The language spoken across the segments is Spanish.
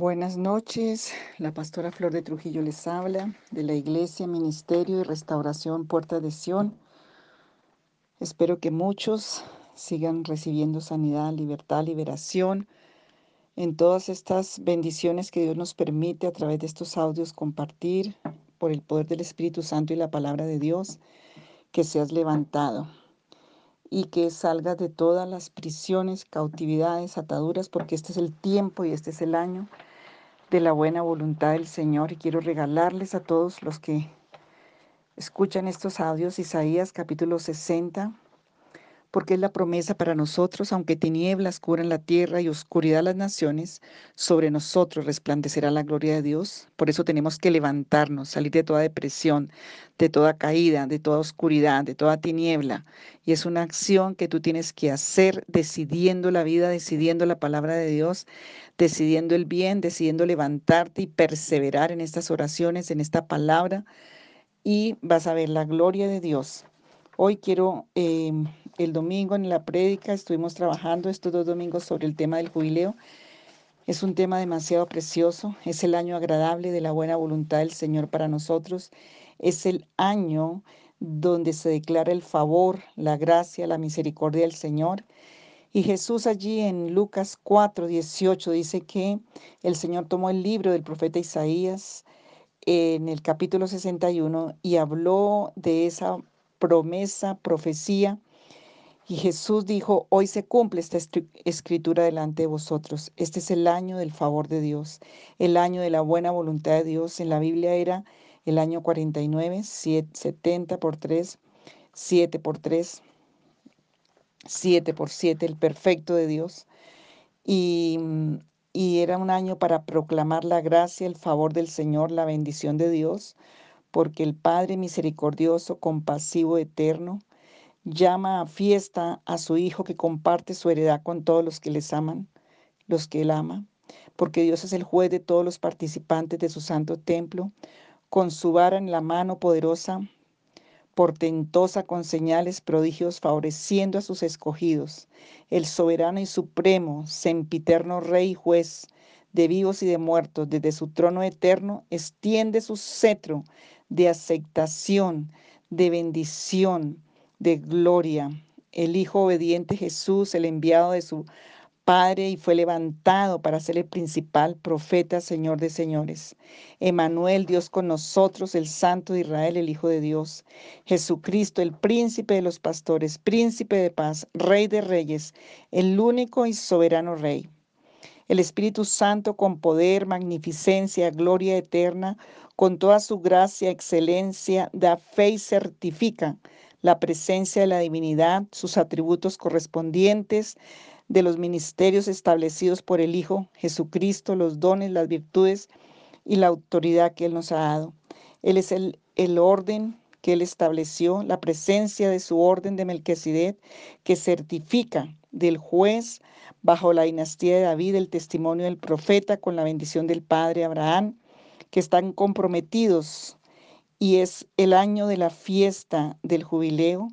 Buenas noches, la pastora Flor de Trujillo les habla de la Iglesia, Ministerio y Restauración Puerta de Sión. Espero que muchos sigan recibiendo sanidad, libertad, liberación en todas estas bendiciones que Dios nos permite a través de estos audios compartir por el poder del Espíritu Santo y la palabra de Dios, que seas levantado y que salgas de todas las prisiones, cautividades, ataduras, porque este es el tiempo y este es el año de la buena voluntad del Señor y quiero regalarles a todos los que escuchan estos audios Isaías capítulo 60, porque es la promesa para nosotros, aunque tinieblas cubran la tierra y oscuridad las naciones, sobre nosotros resplandecerá la gloria de Dios. Por eso tenemos que levantarnos, salir de toda depresión, de toda caída, de toda oscuridad, de toda tiniebla. Y es una acción que tú tienes que hacer decidiendo la vida, decidiendo la palabra de Dios, decidiendo el bien, decidiendo levantarte y perseverar en estas oraciones, en esta palabra. Y vas a ver la gloria de Dios. Hoy quiero... Eh, el domingo en la prédica estuvimos trabajando estos dos domingos sobre el tema del jubileo. Es un tema demasiado precioso, es el año agradable de la buena voluntad del Señor para nosotros, es el año donde se declara el favor, la gracia, la misericordia del Señor. Y Jesús allí en Lucas 4, 18 dice que el Señor tomó el libro del profeta Isaías en el capítulo 61 y habló de esa promesa, profecía y Jesús dijo, hoy se cumple esta escritura delante de vosotros. Este es el año del favor de Dios, el año de la buena voluntad de Dios. En la Biblia era el año 49, 70 por 3, 7 por 3, 7 por 7, el perfecto de Dios. Y, y era un año para proclamar la gracia, el favor del Señor, la bendición de Dios, porque el Padre misericordioso, compasivo, eterno, llama a fiesta a su Hijo que comparte su heredad con todos los que les aman, los que él ama, porque Dios es el juez de todos los participantes de su santo templo, con su vara en la mano poderosa, portentosa con señales, prodigios, favoreciendo a sus escogidos, el soberano y supremo, sempiterno rey y juez, de vivos y de muertos, desde su trono eterno, extiende su cetro de aceptación, de bendición, de gloria. El Hijo obediente Jesús, el enviado de su Padre, y fue levantado para ser el principal profeta, Señor de señores. Emanuel, Dios con nosotros, el Santo de Israel, el Hijo de Dios. Jesucristo, el príncipe de los pastores, príncipe de paz, Rey de reyes, el único y soberano Rey. El Espíritu Santo con poder, magnificencia, gloria eterna, con toda su gracia, excelencia, da fe y certifica la presencia de la divinidad, sus atributos correspondientes, de los ministerios establecidos por el Hijo Jesucristo, los dones, las virtudes y la autoridad que Él nos ha dado. Él es el, el orden que Él estableció, la presencia de su orden de Melquisedec, que certifica del juez bajo la dinastía de David el testimonio del profeta con la bendición del Padre Abraham, que están comprometidos y es el año de la fiesta del jubileo,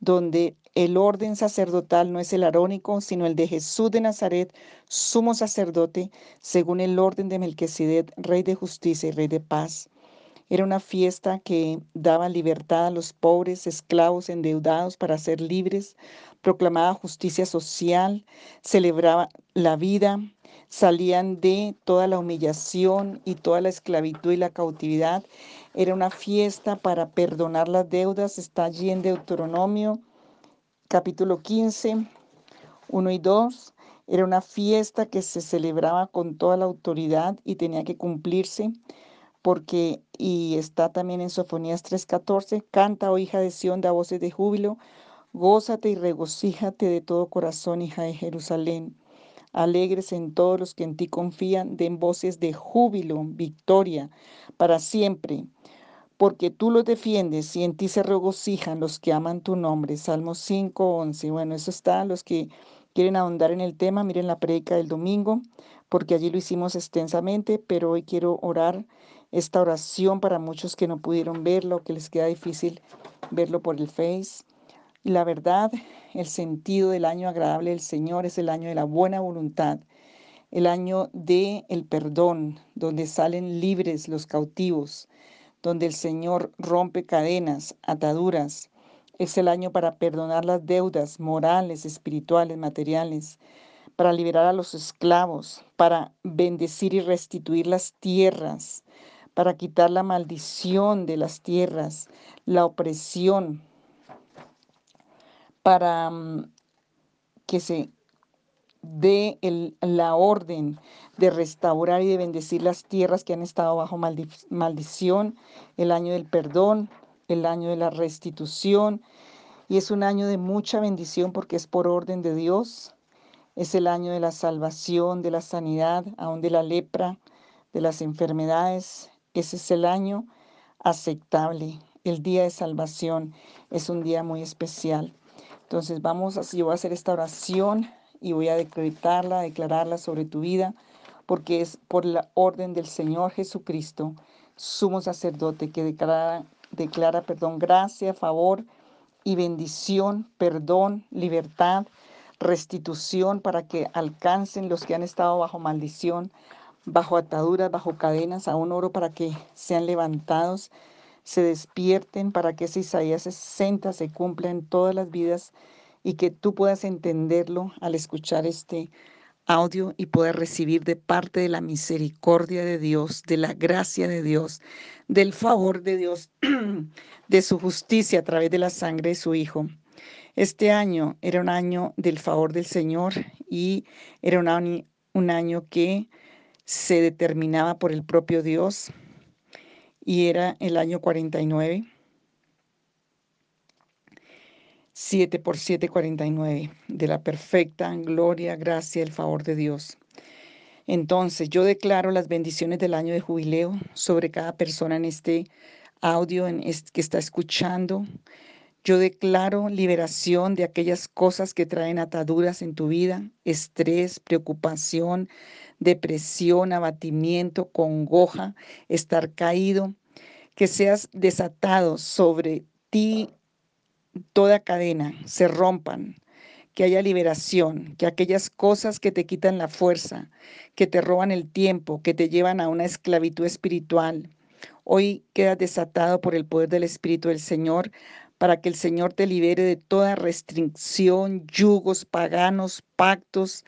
donde el orden sacerdotal no es el arónico, sino el de Jesús de Nazaret, sumo sacerdote, según el orden de Melquisedec, rey de justicia y rey de paz. Era una fiesta que daba libertad a los pobres, esclavos, endeudados para ser libres, proclamaba justicia social, celebraba la vida, salían de toda la humillación y toda la esclavitud y la cautividad. Era una fiesta para perdonar las deudas. Está allí en Deuteronomio capítulo 15, 1 y 2. Era una fiesta que se celebraba con toda la autoridad y tenía que cumplirse porque, y está también en Sofonías 3:14, canta, oh hija de Sión, da voces de júbilo, gózate y regocíjate de todo corazón, hija de Jerusalén. Alegres en todos los que en ti confían, den voces de júbilo, victoria, para siempre. Porque tú los defiendes y en ti se regocijan los que aman tu nombre. Salmo 5, 11. Bueno, eso está. Los que quieren ahondar en el tema, miren la predica del domingo, porque allí lo hicimos extensamente, pero hoy quiero orar esta oración para muchos que no pudieron verlo, que les queda difícil verlo por el Face. Y la verdad, el sentido del año agradable del Señor es el año de la buena voluntad. el año de el perdón, donde salen libres los cautivos, donde el Señor rompe cadenas, ataduras. Es el año para perdonar las deudas morales, espirituales, materiales, para liberar a los esclavos, para bendecir y restituir las tierras, para quitar la maldición de las tierras, la opresión, para mm, que se dé la orden de restaurar y de bendecir las tierras que han estado bajo maldición, el año del perdón, el año de la restitución. Y es un año de mucha bendición porque es por orden de Dios. Es el año de la salvación, de la sanidad, aún de la lepra, de las enfermedades. Ese es el año aceptable. El día de salvación es un día muy especial. Entonces vamos, así yo voy a hacer esta oración y voy a decretarla, declararla sobre tu vida, porque es por la orden del Señor Jesucristo, sumo sacerdote, que declara, declara perdón, gracia, favor y bendición, perdón, libertad, restitución para que alcancen los que han estado bajo maldición, bajo ataduras, bajo cadenas, a un oro para que sean levantados se despierten para que ese Isaías 60 se cumpla en todas las vidas y que tú puedas entenderlo al escuchar este audio y poder recibir de parte de la misericordia de Dios, de la gracia de Dios, del favor de Dios, de su justicia a través de la sangre de su Hijo. Este año era un año del favor del Señor y era un un año que se determinaba por el propio Dios y era el año 49. 7 por 7, 49, de la perfecta gloria, gracia, el favor de Dios. Entonces, yo declaro las bendiciones del año de jubileo sobre cada persona en este audio en que está escuchando. Yo declaro liberación de aquellas cosas que traen ataduras en tu vida, estrés, preocupación, depresión, abatimiento, congoja, estar caído, que seas desatado sobre ti toda cadena, se rompan, que haya liberación, que aquellas cosas que te quitan la fuerza, que te roban el tiempo, que te llevan a una esclavitud espiritual, hoy quedas desatado por el poder del Espíritu del Señor para que el Señor te libere de toda restricción, yugos paganos, pactos,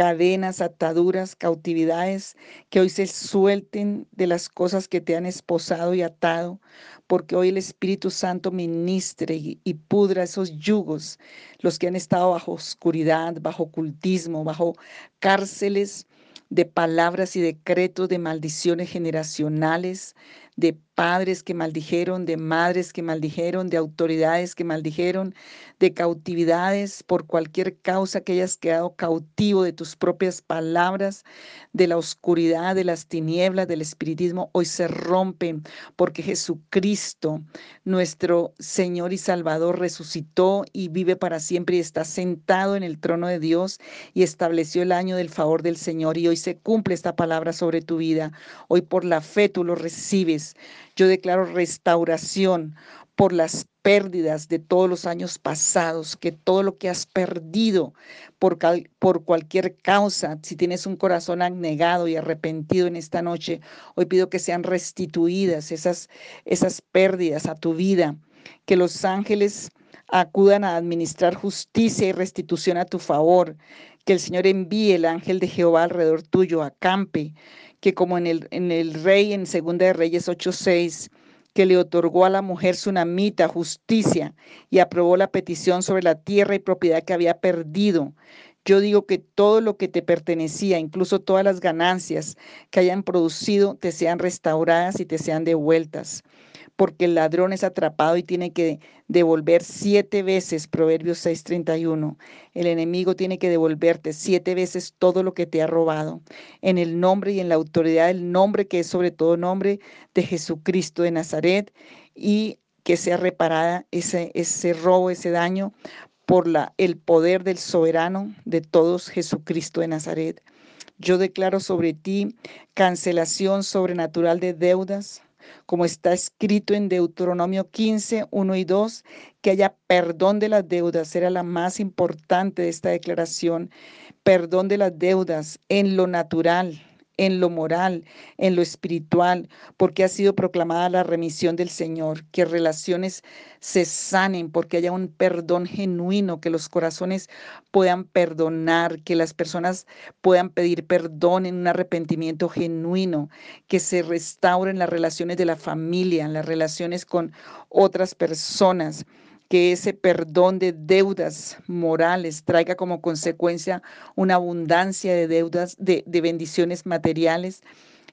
cadenas, ataduras, cautividades, que hoy se suelten de las cosas que te han esposado y atado, porque hoy el Espíritu Santo ministre y, pudra esos yugos, los que han estado bajo oscuridad, bajo ocultismo, bajo cárceles de palabras y decretos de maldiciones generacionales, de padres que maldijeron, de madres que maldijeron, de autoridades que maldijeron, de cautividades por cualquier causa que hayas quedado cautivo de tus propias palabras, de la oscuridad, de las tinieblas, del espiritismo, hoy se rompen porque Jesucristo, nuestro Señor y Salvador, resucitó y vive para siempre y está sentado en el trono de Dios y estableció el año del favor del Señor y hoy se cumple esta palabra sobre tu vida. Hoy por la fe tú lo recibes. Yo declaro restauración por las pérdidas de todos los años pasados, que todo lo que has perdido por, por cualquier causa, si tienes un corazón abnegado y arrepentido en esta noche, hoy pido que sean restituidas esas, esas pérdidas a tu vida, que los ángeles acudan a administrar justicia y restitución a tu favor, que el Señor envíe el ángel de Jehová alrededor tuyo, acampe, que como en el, en el rey en Segunda de Reyes 8:6, que le otorgó a la mujer sunamita justicia y aprobó la petición sobre la tierra y propiedad que había perdido. Yo digo que todo lo que te pertenecía, incluso todas las ganancias que hayan producido, te sean restauradas y te sean devueltas porque el ladrón es atrapado y tiene que devolver siete veces, Proverbios 6:31. El enemigo tiene que devolverte siete veces todo lo que te ha robado, en el nombre y en la autoridad del nombre que es sobre todo nombre de Jesucristo de Nazaret, y que sea reparada ese, ese robo, ese daño, por la, el poder del soberano de todos, Jesucristo de Nazaret. Yo declaro sobre ti cancelación sobrenatural de deudas, como está escrito en Deuteronomio 15, 1 y 2, que haya perdón de las deudas, era la más importante de esta declaración, perdón de las deudas en lo natural, en lo moral, en lo espiritual, porque ha sido proclamada la remisión del Señor, que relaciones se sanen, porque haya un perdón genuino, que los corazones puedan perdonar, que las personas puedan pedir perdón en un arrepentimiento genuino, que se restauren las relaciones de la familia, las relaciones con otras personas que ese perdón de deudas morales traiga como consecuencia una abundancia de deudas, de, bendiciones materiales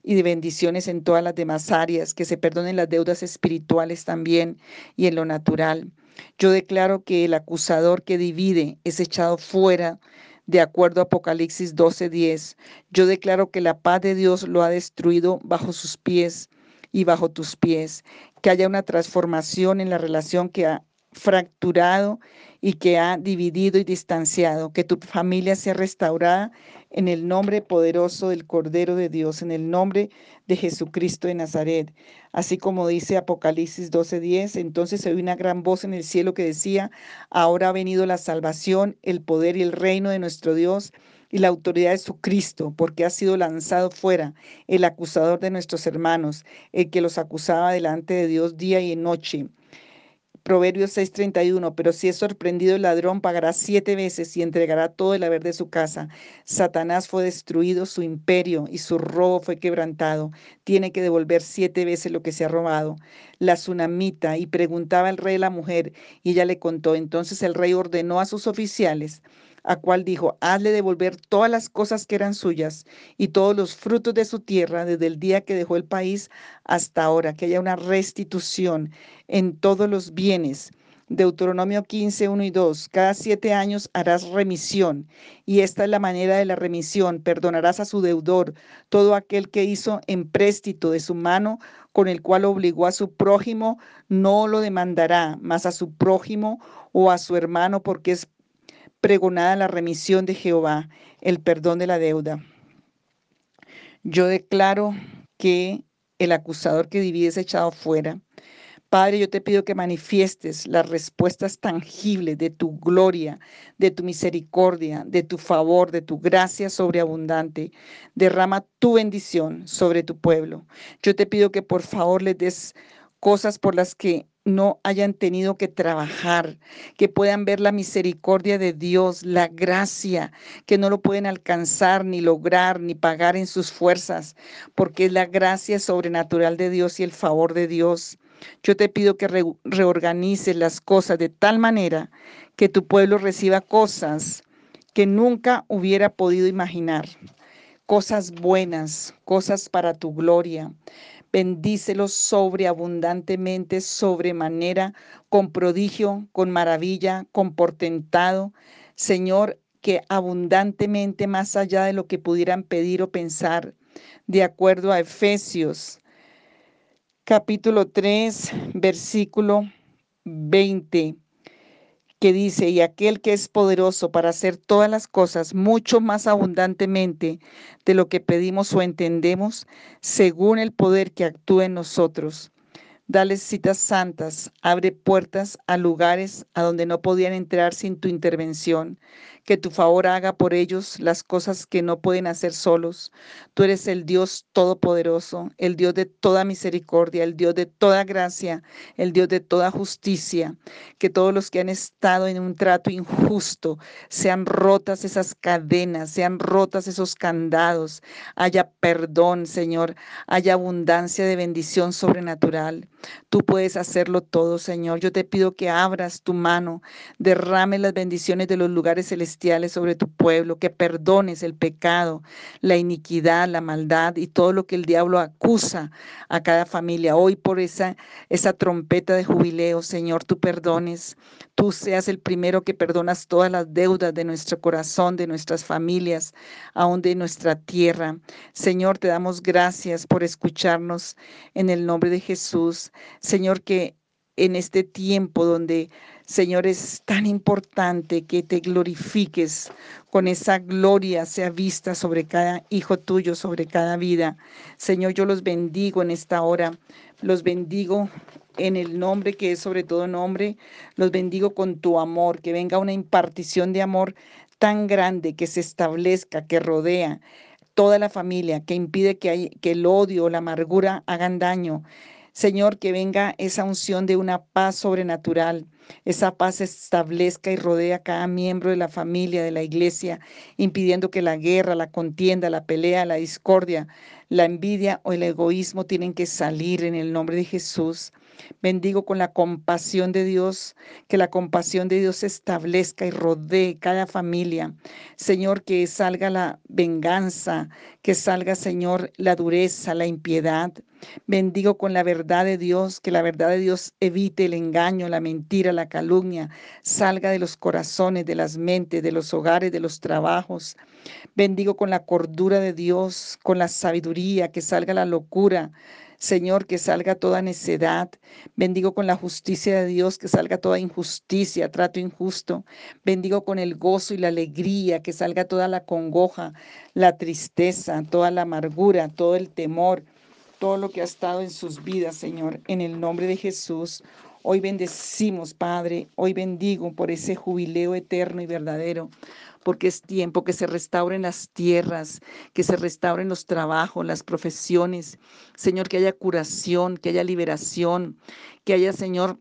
y de bendiciones en todas las demás áreas, que se perdonen las deudas espirituales también y en lo natural. Yo declaro que el acusador que divide es echado fuera de acuerdo a Apocalipsis 12:10. Yo declaro que la paz de Dios lo ha destruido bajo sus pies y bajo tus pies, que haya una transformación en la relación que ha fracturado y que ha dividido y distanciado. Que tu familia sea restaurada en el nombre poderoso del Cordero de Dios, en el nombre de Jesucristo de Nazaret. Así como dice Apocalipsis 12:10, entonces se oí una gran voz en el cielo que decía, ahora ha venido la salvación, el poder y el reino de nuestro Dios y la autoridad de su Cristo, porque ha sido lanzado fuera el acusador de nuestros hermanos, el que los acusaba delante de Dios día y noche. Proverbios 6:31, pero si es sorprendido el ladrón, pagará siete veces y entregará todo el haber de su casa. Satanás fue destruido, su imperio y su robo fue quebrantado. Tiene que devolver siete veces lo que se ha robado. La tsunamita y preguntaba al rey la mujer y ella le contó. Entonces el rey ordenó a sus oficiales a cual dijo, hazle devolver todas las cosas que eran suyas y todos los frutos de su tierra desde el día que dejó el país hasta ahora, que haya una restitución en todos los bienes. Deuteronomio 15, 1 y 2. Cada siete años harás remisión, y esta es la manera de la remisión. Perdonarás a su deudor todo aquel que hizo empréstito de su mano, con el cual obligó a su prójimo, no lo demandará, mas a su prójimo o a su hermano, porque es pregonada la remisión de Jehová, el perdón de la deuda. Yo declaro que el acusador que divide es echado fuera. Padre, yo te pido que manifiestes las respuestas tangibles de tu gloria, de tu misericordia, de tu favor, de tu gracia sobreabundante. Derrama tu bendición sobre tu pueblo. Yo te pido que por favor les des cosas por las que no hayan tenido que trabajar, que puedan ver la misericordia de Dios, la gracia, que no lo pueden alcanzar, ni lograr, ni pagar en sus fuerzas, porque es la gracia sobrenatural de Dios y el favor de Dios. Yo te pido que reorganices las cosas de tal manera que tu pueblo reciba cosas que nunca hubiera podido imaginar, cosas buenas, cosas para tu gloria. Bendícelos sobreabundantemente, sobremanera, con prodigio, con maravilla, con portentado. Señor, que abundantemente más allá de lo que pudieran pedir o pensar, de acuerdo a Efesios capítulo 3, versículo 20 que dice, y aquel que es poderoso para hacer todas las cosas mucho más abundantemente de lo que pedimos o entendemos, según el poder que actúa en nosotros. Dale citas santas, abre puertas a lugares a donde no podían entrar sin tu intervención que tu favor haga por ellos las cosas que no pueden hacer solos. Tú eres el Dios todopoderoso, el Dios de toda misericordia, el Dios de toda gracia, el Dios de toda justicia. Que todos los que han estado en un trato injusto sean rotas esas cadenas, sean rotas esos candados, haya perdón, Señor, haya abundancia de bendición sobrenatural. Tú puedes hacerlo todo, Señor. Yo te pido que abras tu mano, derrame las bendiciones de los lugares celestiales sobre tu pueblo, que perdones el pecado, la iniquidad, la maldad y todo lo que el diablo acusa a cada familia. Hoy por esa, esa trompeta de jubileo, Señor, tú perdones, tú seas el primero que perdonas todas las deudas de nuestro corazón, de nuestras familias, aún de nuestra tierra. Señor, te damos gracias por escucharnos en el nombre de Jesús. Señor, que en este tiempo donde Señor, es tan importante que te glorifiques con esa gloria sea vista sobre cada hijo tuyo, sobre cada vida. Señor, yo los bendigo en esta hora Los bendigo en el nombre que es sobre todo nombre. Los bendigo con tu amor, que venga una impartición de amor tan grande que se establezca, que rodea toda la familia, que impide que, que el odio o la amargura hagan daño. Señor, que venga esa unción de una paz sobrenatural, esa paz establezca y rodea a cada miembro de la familia, de la iglesia, impidiendo que la guerra, la contienda, la pelea, la discordia, la envidia o el egoísmo tienen que salir en el nombre de Jesús. Bendigo con la compasión de Dios, que la compasión de Dios establezca y rodee cada familia. Señor, que salga la venganza, que salga, Señor, la dureza, la impiedad. Bendigo con la verdad de Dios, que la verdad de Dios evite el engaño, la mentira, la calumnia, salga de los corazones, de las mentes, de los hogares, de los trabajos. Bendigo con la cordura de Dios, con la sabiduría, que salga la locura. Señor, que salga toda necedad. Bendigo con la justicia de Dios, que salga toda injusticia, trato injusto. Bendigo con el gozo y la alegría, que salga toda la congoja, la tristeza, toda la amargura, todo el temor, todo lo que ha estado en sus vidas, Señor, en el nombre de Jesús. Hoy bendecimos, Padre, hoy bendigo por ese jubileo eterno y verdadero, porque es tiempo que se restauren las tierras, que se restauren los trabajos, las profesiones. Señor, que haya curación, que haya liberación, que haya, Señor,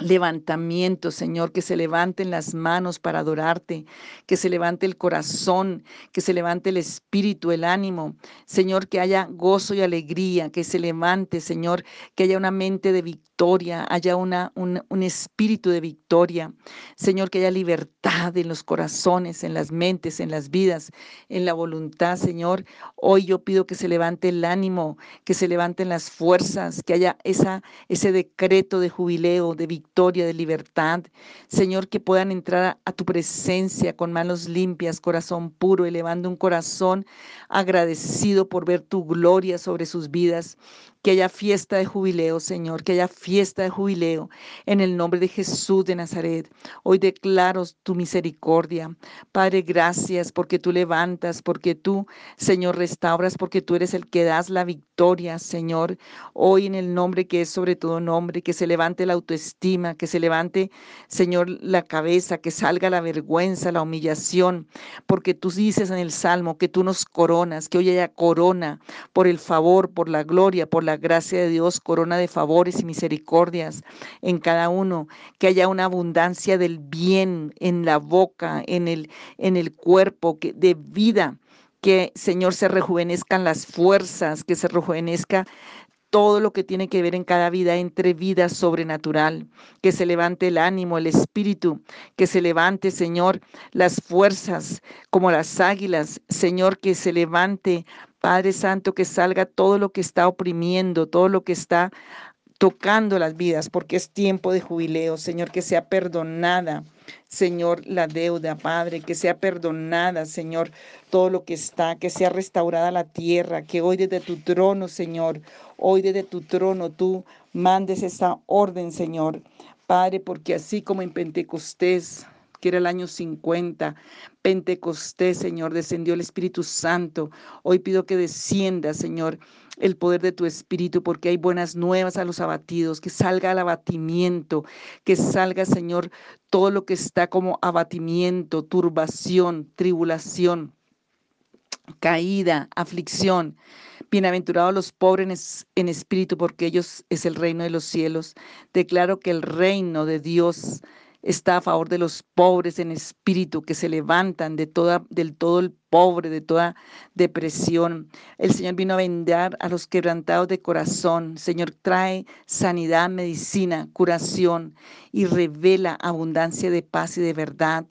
levantamiento, Señor, que se levanten las manos para adorarte, que se levante el corazón, que se levante el espíritu, el ánimo, Señor, que haya gozo y alegría, que se levante, Señor, que haya una mente de victoria, haya una, un, un espíritu de victoria, Señor, que haya libertad en los corazones, en las mentes, en las vidas, en la voluntad, Señor. Hoy yo pido que se levante el ánimo, que se levanten las fuerzas, que haya esa, ese decreto de jubileo, de victoria de libertad. Señor, que puedan entrar a, tu presencia con manos limpias, corazón puro, elevando un corazón agradecido por ver tu gloria sobre sus vidas que haya fiesta de jubileo, Señor, que haya fiesta de jubileo en el nombre de Jesús de Nazaret. Hoy declaro tu misericordia. Padre, gracias porque tú levantas, porque tú, Señor, restauras, porque tú eres el que das la victoria, Señor. Hoy en el nombre que es sobre todo nombre, que se levante la autoestima, que se levante, Señor, la cabeza, que salga la vergüenza, la humillación, porque tú dices en el Salmo que tú nos coronas, que hoy haya corona por el favor, por la gloria, por la la gracia de Dios, corona de favores y misericordias en cada uno, que haya una abundancia del bien en la boca, en el, en el cuerpo, que, de vida, que Señor se rejuvenezcan las fuerzas, que se rejuvenezca todo lo que tiene que ver en cada vida entre vida sobrenatural, que se levante el ánimo, el espíritu, que se levante, Señor, las fuerzas como las águilas, Señor, que se levante Padre Santo, que salga todo lo que está oprimiendo, todo lo que está tocando las vidas, porque es tiempo de jubileo, Señor, que sea perdonada, Señor, la deuda, Padre, que sea perdonada, Señor, todo lo que está, que sea restaurada la tierra, que hoy desde tu trono, Señor, hoy desde tu trono tú mandes esa orden, Señor, Padre, porque así como en Pentecostés, que era el año 50. Pentecostés, Señor, descendió el Espíritu Santo. Hoy pido que descienda, Señor, el poder de tu Espíritu, porque hay buenas nuevas a los abatidos, que salga el abatimiento, que salga, Señor, todo lo que está como abatimiento, turbación, tribulación, caída, aflicción. Bienaventurados los pobres en espíritu, porque ellos es el reino de los cielos. Declaro que el reino de Dios está a favor de los pobres en espíritu que se levantan de toda, del todo el pobre, de toda depresión. El Señor vino a vender a los quebrantados de corazón. Señor, trae sanidad, medicina, curación y revela abundancia de paz y de verdad.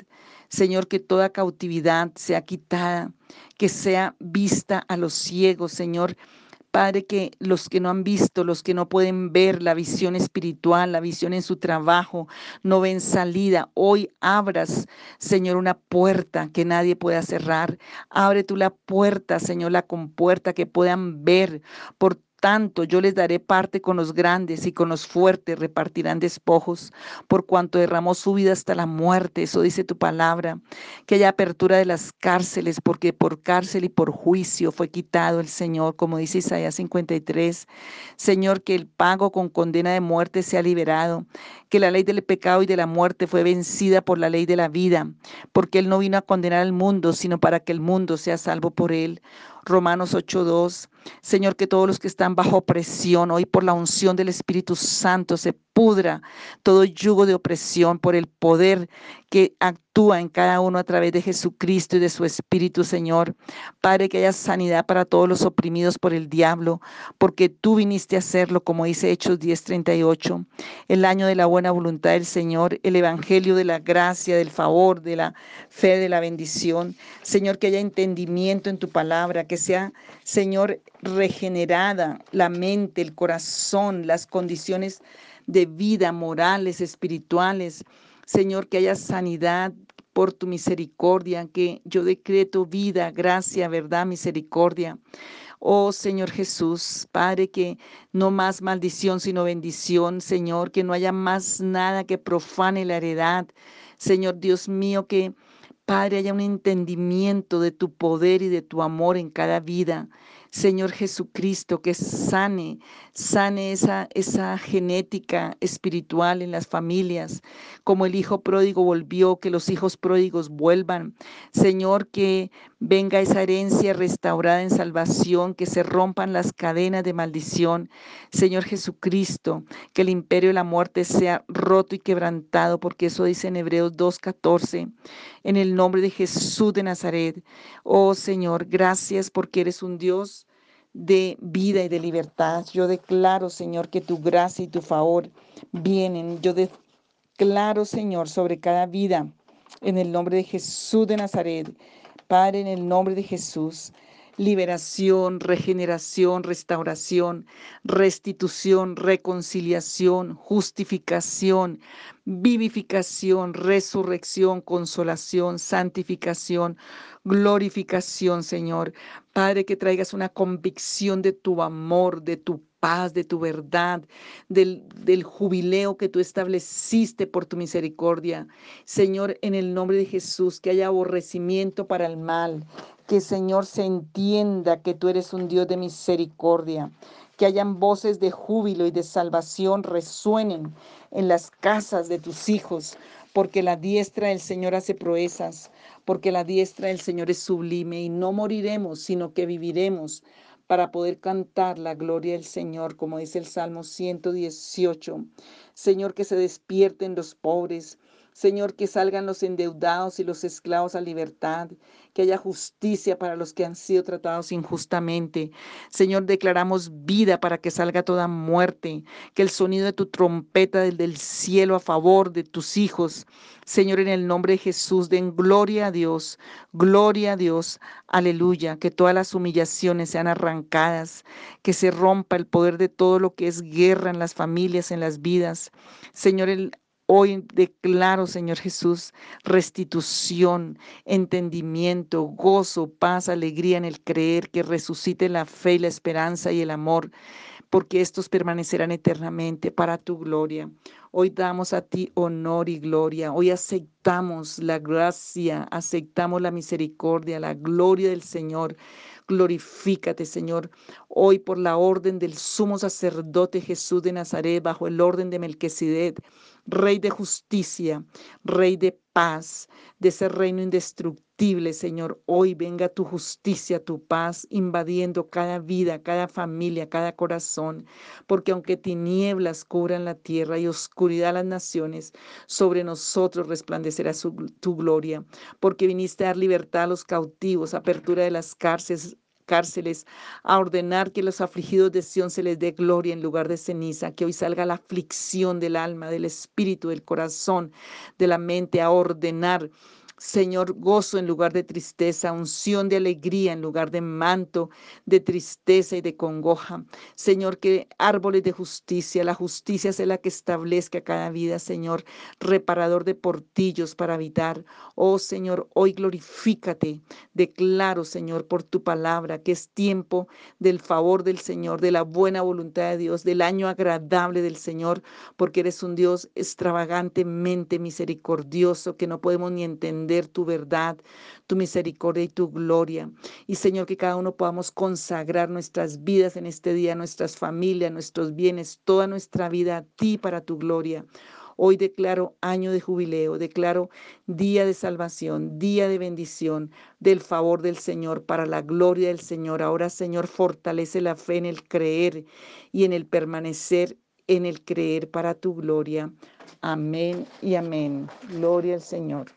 Señor, que toda cautividad sea quitada, que sea vista a los ciegos, Señor, Padre, que los que no han visto, los que no pueden ver la visión espiritual, la visión en su trabajo, no ven salida, hoy abras, Señor, una puerta que nadie pueda cerrar. Abre tú la puerta, Señor, la compuerta que puedan ver por tanto yo les daré parte con los grandes y con los fuertes repartirán despojos, por cuanto derramó su vida hasta la muerte, eso dice tu palabra, que haya apertura de las cárceles, porque por cárcel y por juicio fue quitado el Señor, como dice Isaías 53. Señor, que el pago con condena de muerte sea liberado, que la ley del pecado y de la muerte fue vencida por la ley de la vida, porque Él no vino a condenar al mundo, sino para que el mundo sea salvo por Él. Romanos 8.2. Señor, que todos los que están bajo opresión hoy por la unción del Espíritu Santo se pudra todo yugo de opresión por el poder que actúa en cada uno a través de Jesucristo y de su Espíritu, Señor. Padre, que haya sanidad para todos los oprimidos por el diablo, porque tú viniste a hacerlo, como dice Hechos 10:38, el año de la buena voluntad del Señor, el Evangelio de la gracia, del favor, de la fe, de la bendición. Señor, que haya entendimiento en tu palabra, que sea, Señor, regenerada la mente, el corazón, las condiciones de vida, morales, espirituales. Señor, que haya sanidad por tu misericordia, que yo decreto vida, gracia, verdad, misericordia. Oh Señor Jesús, Padre, que no más maldición sino bendición, Señor, que no haya más nada que profane la heredad. Señor Dios mío, que Padre haya un entendimiento de tu poder y de tu amor en cada vida. Señor Jesucristo, que sane, sane esa, esa genética espiritual en las familias, como el hijo pródigo volvió, que los hijos pródigos vuelvan. Señor, que venga esa herencia restaurada en salvación, que se rompan las cadenas de maldición. Señor Jesucristo, que el imperio de la muerte sea roto y quebrantado, porque eso dice en Hebreos 2.14, en el nombre de Jesús de Nazaret. Oh Señor, gracias porque eres un Dios de vida y de libertad. Yo declaro, Señor, que tu gracia y tu favor vienen. Yo declaro, Señor, sobre cada vida, en el nombre de Jesús de Nazaret. Padre, en el nombre de Jesús, liberación, regeneración, restauración, restitución, reconciliación, justificación, vivificación, resurrección, consolación, santificación, glorificación, Señor. Padre, que traigas una convicción de tu amor, de tu paz, de tu verdad, del, del, jubileo que tú estableciste por tu misericordia. Señor, en el nombre de Jesús, que haya aborrecimiento para el mal, que Señor se entienda que tú eres un Dios de misericordia, que hayan voces de júbilo y de salvación resuenen en las casas de tus hijos, porque la diestra del Señor hace proezas, porque la diestra del Señor es sublime y no moriremos, sino que viviremos para poder cantar la gloria del Señor, como dice el Salmo 118. Señor, que se despierten los pobres, Señor, que salgan los endeudados y los esclavos a libertad, que haya justicia para los que han sido tratados injustamente. Señor, declaramos vida para que salga toda muerte, que el sonido de tu trompeta del, del cielo a favor de tus hijos. Señor, en el nombre de Jesús, den gloria a Dios, gloria a Dios, aleluya, que todas las humillaciones sean arrancadas, que se rompa el poder de todo lo que es guerra en las familias, en las vidas. Señor, el Hoy declaro, Señor Jesús, restitución, entendimiento, gozo, paz, alegría en el creer, que resucite la fe y la esperanza y el amor, porque estos permanecerán eternamente para tu gloria. Hoy damos a ti honor y gloria. Hoy aceptamos la gracia, aceptamos la misericordia, la gloria del Señor. Glorifícate, Señor, hoy por la orden del sumo sacerdote Jesús de Nazaret, bajo el orden de Melquisedec, Rey de justicia, Rey de paz, de ese reino indestructible, Señor. Hoy venga tu justicia, tu paz, invadiendo cada vida, cada familia, cada corazón, porque aunque tinieblas cubran la tierra y oscuridad las naciones, sobre nosotros resplandecerá tu gloria, porque viniste a dar libertad a los cautivos, apertura de las cárceles cárceles, a ordenar que los afligidos de Sión se les dé gloria en lugar de ceniza, que hoy salga la aflicción del alma, del espíritu, del corazón, de la mente, a ordenar Señor, gozo en lugar de tristeza, unción de alegría en lugar de manto de tristeza y de congoja. Señor, que árboles de justicia, la justicia sea la que establezca cada vida, Señor, reparador de portillos para habitar. Oh Señor, hoy glorifícate. Declaro, Señor, por tu palabra, que es tiempo del favor del Señor, de la buena voluntad de Dios, del año agradable del Señor, porque eres un Dios extravagantemente misericordioso que no podemos ni tu verdad, tu misericordia y tu gloria. Y Señor, que cada uno podamos consagrar nuestras vidas en este día, nuestras familias, nuestros bienes, toda nuestra vida a ti para tu gloria. Hoy declaro año de jubileo, declaro día de salvación, día de bendición, del favor del Señor, para la gloria del Señor. Ahora, Señor, fortalece la fe en el creer y en el permanecer en el creer para tu gloria. Amén y amén. Gloria al Señor.